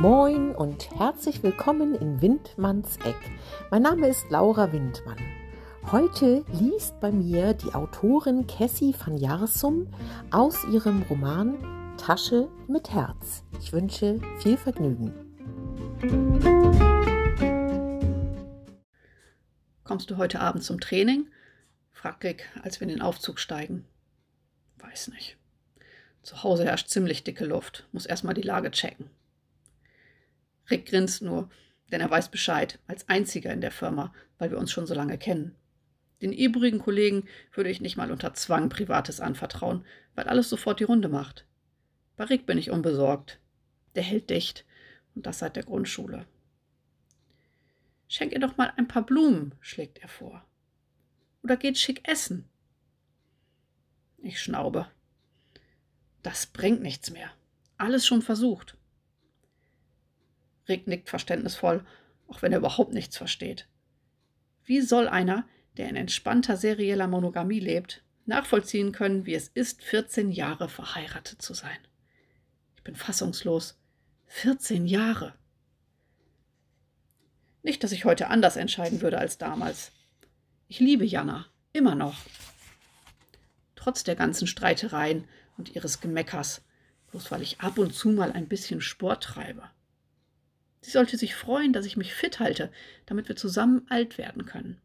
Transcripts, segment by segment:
Moin und herzlich willkommen in Windmanns Eck. Mein Name ist Laura Windmann. Heute liest bei mir die Autorin Cassie van Jarsum aus ihrem Roman Tasche mit Herz. Ich wünsche viel Vergnügen. Kommst du heute Abend zum Training? fragt Rick, als wir in den Aufzug steigen. Weiß nicht. Zu Hause herrscht ziemlich dicke Luft. Muss erstmal die Lage checken. Rick grinst nur, denn er weiß Bescheid, als einziger in der Firma, weil wir uns schon so lange kennen. Den übrigen Kollegen würde ich nicht mal unter Zwang Privates anvertrauen, weil alles sofort die Runde macht. Bei Rick bin ich unbesorgt. Der hält dicht, und das seit der Grundschule. Schenk ihr doch mal ein paar Blumen, schlägt er vor. Oder geht schick essen. Ich schnaube. Das bringt nichts mehr. Alles schon versucht. Rick nickt verständnisvoll, auch wenn er überhaupt nichts versteht. Wie soll einer, der in entspannter serieller Monogamie lebt, nachvollziehen können, wie es ist, 14 Jahre verheiratet zu sein? Ich bin fassungslos. 14 Jahre. Nicht, dass ich heute anders entscheiden würde als damals. Ich liebe Jana, immer noch. Trotz der ganzen Streitereien und ihres Gemeckers, bloß weil ich ab und zu mal ein bisschen Sport treibe. Sie sollte sich freuen, dass ich mich fit halte, damit wir zusammen alt werden können.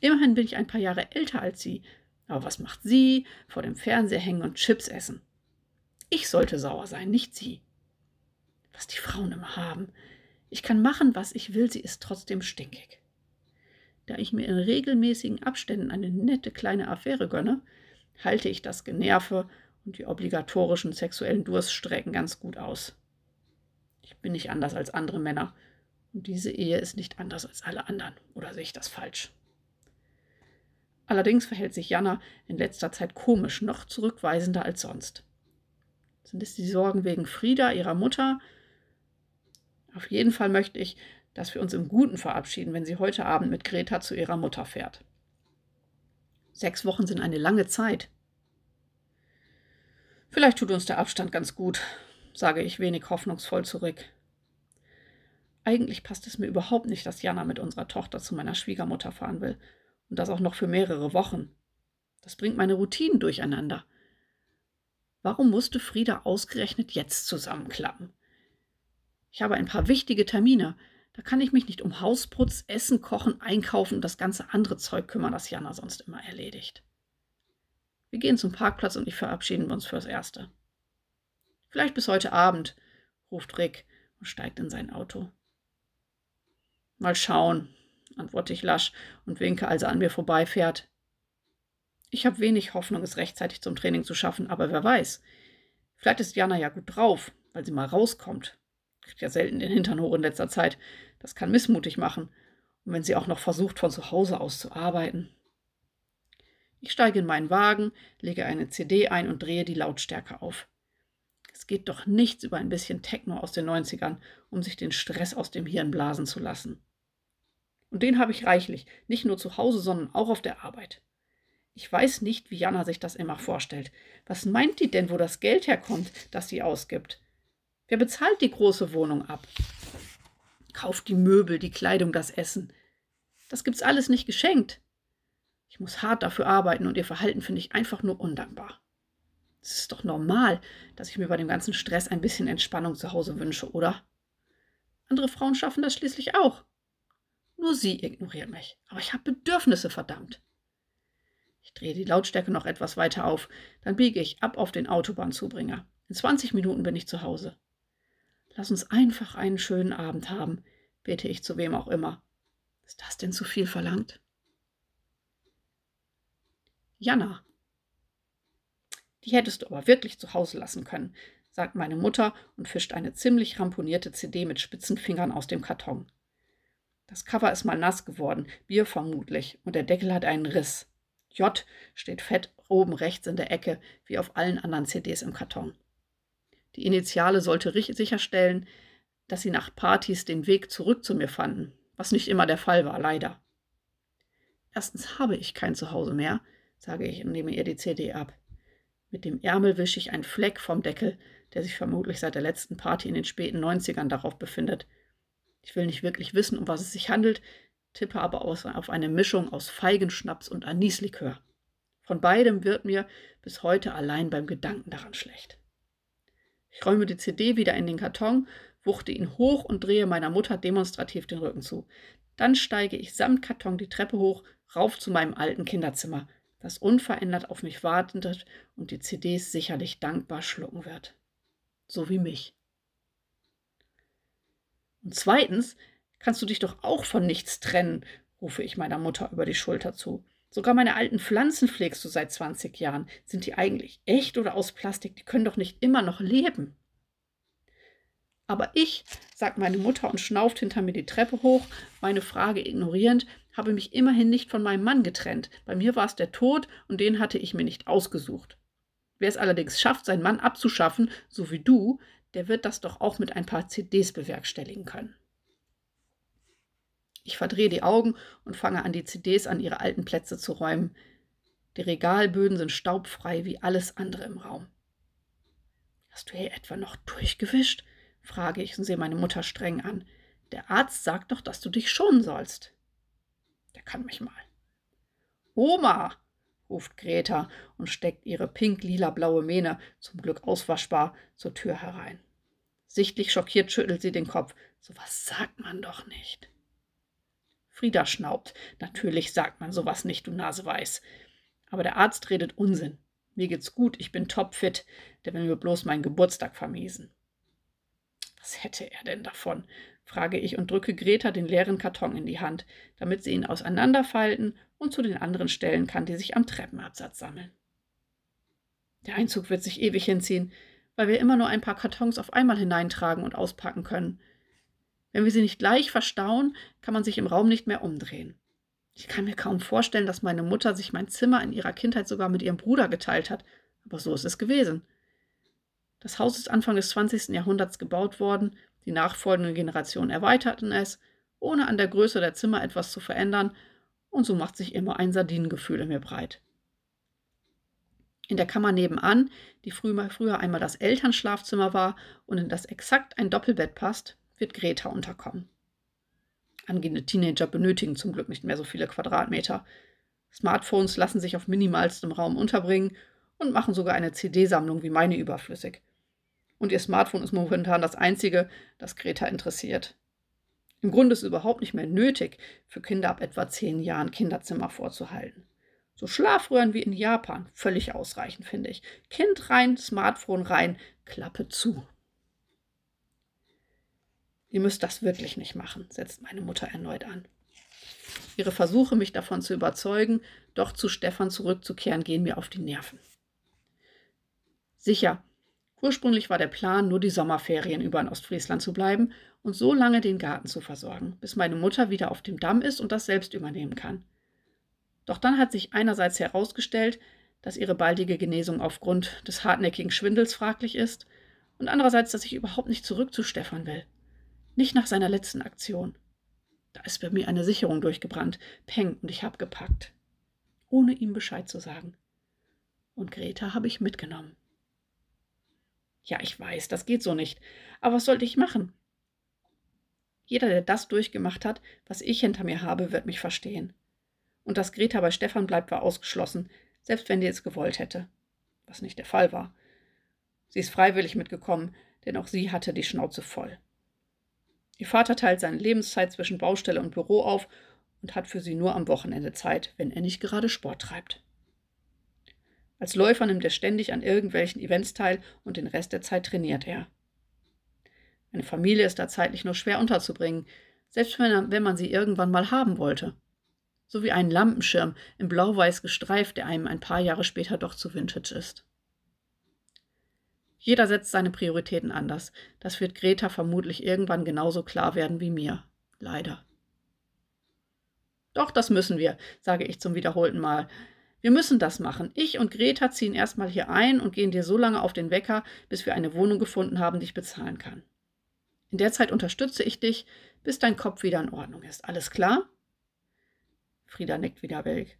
Immerhin bin ich ein paar Jahre älter als sie, aber was macht sie? Vor dem Fernseher hängen und Chips essen. Ich sollte sauer sein, nicht sie. Was die Frauen immer haben. Ich kann machen, was ich will, sie ist trotzdem stinkig. Da ich mir in regelmäßigen Abständen eine nette kleine Affäre gönne, halte ich das Generve und die obligatorischen sexuellen Durststrecken ganz gut aus. Ich bin nicht anders als andere Männer. Und diese Ehe ist nicht anders als alle anderen. Oder sehe ich das falsch? Allerdings verhält sich Jana in letzter Zeit komisch, noch zurückweisender als sonst. Sind es die Sorgen wegen Frieda, ihrer Mutter? Auf jeden Fall möchte ich, dass wir uns im Guten verabschieden, wenn sie heute Abend mit Greta zu ihrer Mutter fährt. Sechs Wochen sind eine lange Zeit. Vielleicht tut uns der Abstand ganz gut, sage ich wenig hoffnungsvoll zurück. Eigentlich passt es mir überhaupt nicht, dass Jana mit unserer Tochter zu meiner Schwiegermutter fahren will. Und das auch noch für mehrere Wochen. Das bringt meine Routinen durcheinander. Warum musste Frieda ausgerechnet jetzt zusammenklappen? Ich habe ein paar wichtige Termine. Da kann ich mich nicht um Hausputz, Essen, Kochen, Einkaufen und das ganze andere Zeug kümmern, das Jana sonst immer erledigt. Wir gehen zum Parkplatz und ich verabschieden uns fürs Erste. Vielleicht bis heute Abend, ruft Rick und steigt in sein Auto. Mal schauen, antworte ich lasch und winke, als er an mir vorbeifährt. Ich habe wenig Hoffnung, es rechtzeitig zum Training zu schaffen, aber wer weiß. Vielleicht ist Jana ja gut drauf, weil sie mal rauskommt. Kriegt ja selten den Hintern hoch in letzter Zeit. Das kann missmutig machen. Und wenn sie auch noch versucht, von zu Hause aus zu arbeiten. Ich steige in meinen Wagen, lege eine CD ein und drehe die Lautstärke auf. Geht doch nichts über ein bisschen Techno aus den 90ern, um sich den Stress aus dem Hirn blasen zu lassen. Und den habe ich reichlich, nicht nur zu Hause, sondern auch auf der Arbeit. Ich weiß nicht, wie Jana sich das immer vorstellt. Was meint die denn, wo das Geld herkommt, das sie ausgibt? Wer bezahlt die große Wohnung ab? Kauft die Möbel, die Kleidung, das Essen. Das gibt's alles nicht geschenkt. Ich muss hart dafür arbeiten und ihr Verhalten finde ich einfach nur undankbar. Es ist doch normal, dass ich mir bei dem ganzen Stress ein bisschen Entspannung zu Hause wünsche, oder? Andere Frauen schaffen das schließlich auch. Nur sie ignoriert mich. Aber ich habe Bedürfnisse, verdammt. Ich drehe die Lautstärke noch etwas weiter auf. Dann biege ich ab auf den Autobahnzubringer. In 20 Minuten bin ich zu Hause. Lass uns einfach einen schönen Abend haben, bete ich zu wem auch immer. Ist das denn zu viel verlangt? Jana, die hättest du aber wirklich zu Hause lassen können, sagt meine Mutter und fischt eine ziemlich ramponierte CD mit spitzen Fingern aus dem Karton. Das Cover ist mal nass geworden, Bier vermutlich, und der Deckel hat einen Riss. J steht fett oben rechts in der Ecke, wie auf allen anderen CDs im Karton. Die Initiale sollte sicherstellen, dass sie nach Partys den Weg zurück zu mir fanden, was nicht immer der Fall war, leider. Erstens habe ich kein Zuhause mehr, sage ich und nehme ihr die CD ab. Mit dem Ärmel wische ich einen Fleck vom Deckel, der sich vermutlich seit der letzten Party in den späten 90ern darauf befindet. Ich will nicht wirklich wissen, um was es sich handelt, tippe aber auf eine Mischung aus Feigenschnaps und Anislikör. Von beidem wird mir bis heute allein beim Gedanken daran schlecht. Ich räume die CD wieder in den Karton, wuchte ihn hoch und drehe meiner Mutter demonstrativ den Rücken zu. Dann steige ich samt Karton die Treppe hoch, rauf zu meinem alten Kinderzimmer, das unverändert auf mich wartet und die CDs sicherlich dankbar schlucken wird. So wie mich. Und zweitens kannst du dich doch auch von nichts trennen, rufe ich meiner Mutter über die Schulter zu. Sogar meine alten Pflanzen pflegst du seit 20 Jahren. Sind die eigentlich echt oder aus Plastik? Die können doch nicht immer noch leben. Aber ich, sagt meine Mutter und schnauft hinter mir die Treppe hoch, meine Frage ignorierend, habe mich immerhin nicht von meinem Mann getrennt. Bei mir war es der Tod und den hatte ich mir nicht ausgesucht. Wer es allerdings schafft, seinen Mann abzuschaffen, so wie du, der wird das doch auch mit ein paar CDs bewerkstelligen können. Ich verdrehe die Augen und fange an, die CDs an ihre alten Plätze zu räumen. Die Regalböden sind staubfrei wie alles andere im Raum. Hast du hier etwa noch durchgewischt? frage ich und sehe meine Mutter streng an. Der Arzt sagt doch, dass du dich schonen sollst. Der kann mich mal. Oma, ruft Greta und steckt ihre pink-lila-blaue Mähne, zum Glück auswaschbar, zur Tür herein. Sichtlich schockiert schüttelt sie den Kopf. So was sagt man doch nicht. Frieda schnaubt. Natürlich sagt man sowas nicht, du Naseweiß. Aber der Arzt redet Unsinn. Mir geht's gut, ich bin topfit. Der will mir bloß meinen Geburtstag vermiesen. Was hätte er denn davon? Frage ich und drücke Greta den leeren Karton in die Hand, damit sie ihn auseinanderfalten und zu den anderen stellen kann, die sich am Treppenabsatz sammeln. Der Einzug wird sich ewig hinziehen, weil wir immer nur ein paar Kartons auf einmal hineintragen und auspacken können. Wenn wir sie nicht gleich verstauen, kann man sich im Raum nicht mehr umdrehen. Ich kann mir kaum vorstellen, dass meine Mutter sich mein Zimmer in ihrer Kindheit sogar mit ihrem Bruder geteilt hat, aber so ist es gewesen. Das Haus ist Anfang des 20. Jahrhunderts gebaut worden, die nachfolgenden Generationen erweiterten es, ohne an der Größe der Zimmer etwas zu verändern, und so macht sich immer ein Sardinengefühl in mir breit. In der Kammer nebenan, die früher einmal das Elternschlafzimmer war und in das exakt ein Doppelbett passt, wird Greta unterkommen. Angehende Teenager benötigen zum Glück nicht mehr so viele Quadratmeter. Smartphones lassen sich auf minimalstem Raum unterbringen und machen sogar eine CD-Sammlung wie meine überflüssig. Und ihr Smartphone ist momentan das einzige, das Greta interessiert. Im Grunde ist es überhaupt nicht mehr nötig, für Kinder ab etwa zehn Jahren Kinderzimmer vorzuhalten. So Schlafröhren wie in Japan, völlig ausreichend, finde ich. Kind rein, Smartphone rein, Klappe zu. Ihr müsst das wirklich nicht machen, setzt meine Mutter erneut an. Ihre Versuche, mich davon zu überzeugen, doch zu Stefan zurückzukehren, gehen mir auf die Nerven. Sicher, ursprünglich war der Plan, nur die Sommerferien über in Ostfriesland zu bleiben und so lange den Garten zu versorgen, bis meine Mutter wieder auf dem Damm ist und das selbst übernehmen kann. Doch dann hat sich einerseits herausgestellt, dass ihre baldige Genesung aufgrund des hartnäckigen Schwindels fraglich ist und andererseits, dass ich überhaupt nicht zurück zu Stefan will. Nicht nach seiner letzten Aktion. Da ist bei mir eine Sicherung durchgebrannt. Peng, und ich hab gepackt. Ohne ihm Bescheid zu sagen. Und Greta habe ich mitgenommen. Ja, ich weiß, das geht so nicht. Aber was sollte ich machen? Jeder, der das durchgemacht hat, was ich hinter mir habe, wird mich verstehen. Und dass Greta bei Stefan bleibt, war ausgeschlossen, selbst wenn die es gewollt hätte. Was nicht der Fall war. Sie ist freiwillig mitgekommen, denn auch sie hatte die Schnauze voll. Ihr Vater teilt seine Lebenszeit zwischen Baustelle und Büro auf und hat für sie nur am Wochenende Zeit, wenn er nicht gerade Sport treibt. Als Läufer nimmt er ständig an irgendwelchen Events teil und den Rest der Zeit trainiert er. Eine Familie ist da zeitlich nur schwer unterzubringen, selbst wenn, wenn man sie irgendwann mal haben wollte. So wie einen Lampenschirm in blau-weiß gestreift, der einem ein paar Jahre später doch zu vintage ist. Jeder setzt seine Prioritäten anders. Das wird Greta vermutlich irgendwann genauso klar werden wie mir. Leider. Doch, das müssen wir, sage ich zum wiederholten Mal. Wir müssen das machen. Ich und Greta ziehen erstmal hier ein und gehen dir so lange auf den Wecker, bis wir eine Wohnung gefunden haben, die ich bezahlen kann. In der Zeit unterstütze ich dich, bis dein Kopf wieder in Ordnung ist. Alles klar? Frieda nickt wieder weg.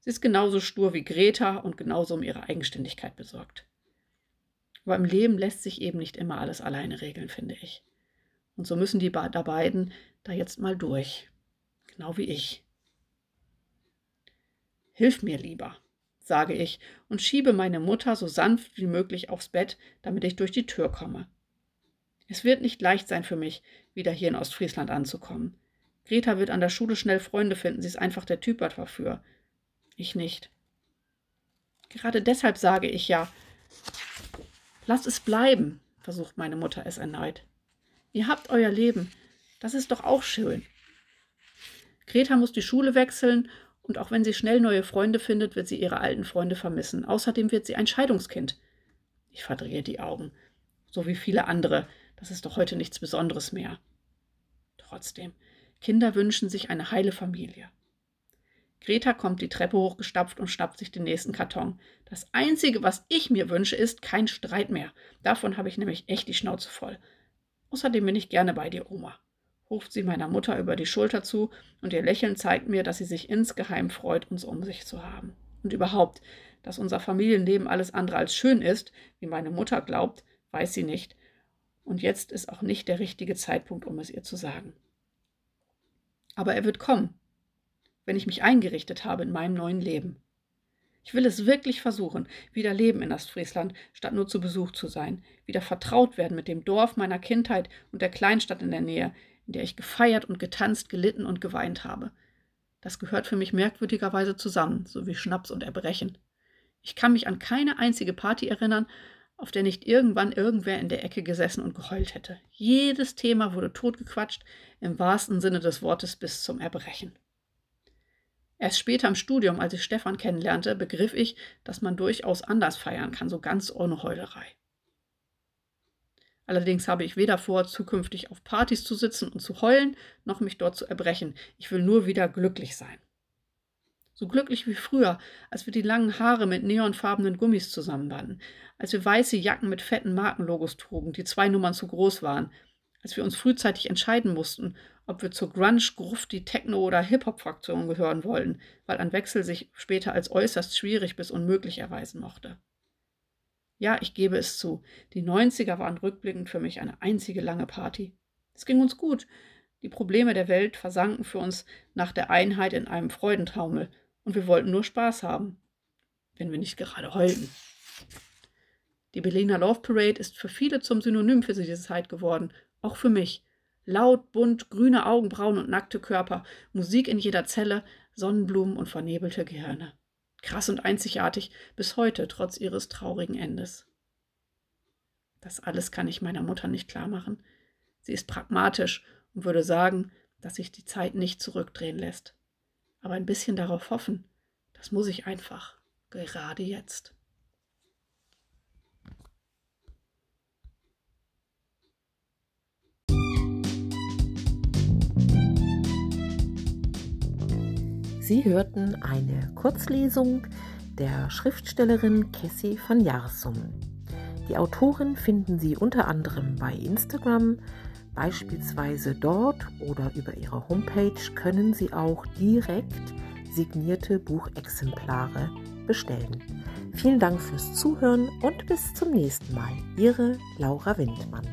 Sie ist genauso stur wie Greta und genauso um ihre Eigenständigkeit besorgt. Aber im Leben lässt sich eben nicht immer alles alleine regeln, finde ich. Und so müssen die beiden da jetzt mal durch. Genau wie ich. Hilf mir lieber, sage ich und schiebe meine Mutter so sanft wie möglich aufs Bett, damit ich durch die Tür komme. Es wird nicht leicht sein für mich, wieder hier in Ostfriesland anzukommen. Greta wird an der Schule schnell Freunde finden, sie ist einfach der Typ dafür. Ich nicht. Gerade deshalb sage ich ja, lass es bleiben, versucht meine Mutter es erneut. Ihr habt euer Leben, das ist doch auch schön. Greta muss die Schule wechseln und auch wenn sie schnell neue Freunde findet, wird sie ihre alten Freunde vermissen. Außerdem wird sie ein Scheidungskind. Ich verdrehe die Augen. So wie viele andere. Das ist doch heute nichts Besonderes mehr. Trotzdem, Kinder wünschen sich eine heile Familie. Greta kommt die Treppe hochgestapft und schnappt sich den nächsten Karton. Das Einzige, was ich mir wünsche, ist kein Streit mehr. Davon habe ich nämlich echt die Schnauze voll. Außerdem bin ich gerne bei dir, Oma ruft sie meiner Mutter über die Schulter zu, und ihr Lächeln zeigt mir, dass sie sich insgeheim freut, uns um sich zu haben. Und überhaupt, dass unser Familienleben alles andere als schön ist, wie meine Mutter glaubt, weiß sie nicht. Und jetzt ist auch nicht der richtige Zeitpunkt, um es ihr zu sagen. Aber er wird kommen, wenn ich mich eingerichtet habe in meinem neuen Leben. Ich will es wirklich versuchen, wieder leben in Ostfriesland, statt nur zu Besuch zu sein, wieder vertraut werden mit dem Dorf meiner Kindheit und der Kleinstadt in der Nähe, in der ich gefeiert und getanzt, gelitten und geweint habe. Das gehört für mich merkwürdigerweise zusammen, so wie Schnaps und Erbrechen. Ich kann mich an keine einzige Party erinnern, auf der nicht irgendwann irgendwer in der Ecke gesessen und geheult hätte. Jedes Thema wurde totgequatscht, im wahrsten Sinne des Wortes bis zum Erbrechen. Erst später im Studium, als ich Stefan kennenlernte, begriff ich, dass man durchaus anders feiern kann, so ganz ohne Heulerei. Allerdings habe ich weder vor, zukünftig auf Partys zu sitzen und zu heulen, noch mich dort zu erbrechen. Ich will nur wieder glücklich sein. So glücklich wie früher, als wir die langen Haare mit neonfarbenen Gummis zusammenbanden, als wir weiße Jacken mit fetten Markenlogos trugen, die zwei Nummern zu groß waren, als wir uns frühzeitig entscheiden mussten, ob wir zur Grunge, Grufti, Techno oder Hip-Hop-Fraktion gehören wollten, weil ein Wechsel sich später als äußerst schwierig bis unmöglich erweisen mochte. Ja, ich gebe es zu. Die 90er waren rückblickend für mich eine einzige lange Party. Es ging uns gut. Die Probleme der Welt versanken für uns nach der Einheit in einem Freudentaumel und wir wollten nur Spaß haben, wenn wir nicht gerade heulten. Die Berliner Love Parade ist für viele zum Synonym für diese Zeit geworden, auch für mich. Laut, bunt, grüne Augenbrauen und nackte Körper, Musik in jeder Zelle, Sonnenblumen und vernebelte Gehirne krass und einzigartig bis heute, trotz ihres traurigen Endes. Das alles kann ich meiner Mutter nicht klar machen. Sie ist pragmatisch und würde sagen, dass sich die Zeit nicht zurückdrehen lässt. Aber ein bisschen darauf hoffen, das muss ich einfach, gerade jetzt. Sie hörten eine Kurzlesung der Schriftstellerin Cassie van Jarsum. Die Autorin finden Sie unter anderem bei Instagram, beispielsweise dort oder über ihre Homepage können Sie auch direkt signierte Buchexemplare bestellen. Vielen Dank fürs Zuhören und bis zum nächsten Mal. Ihre Laura Windmann.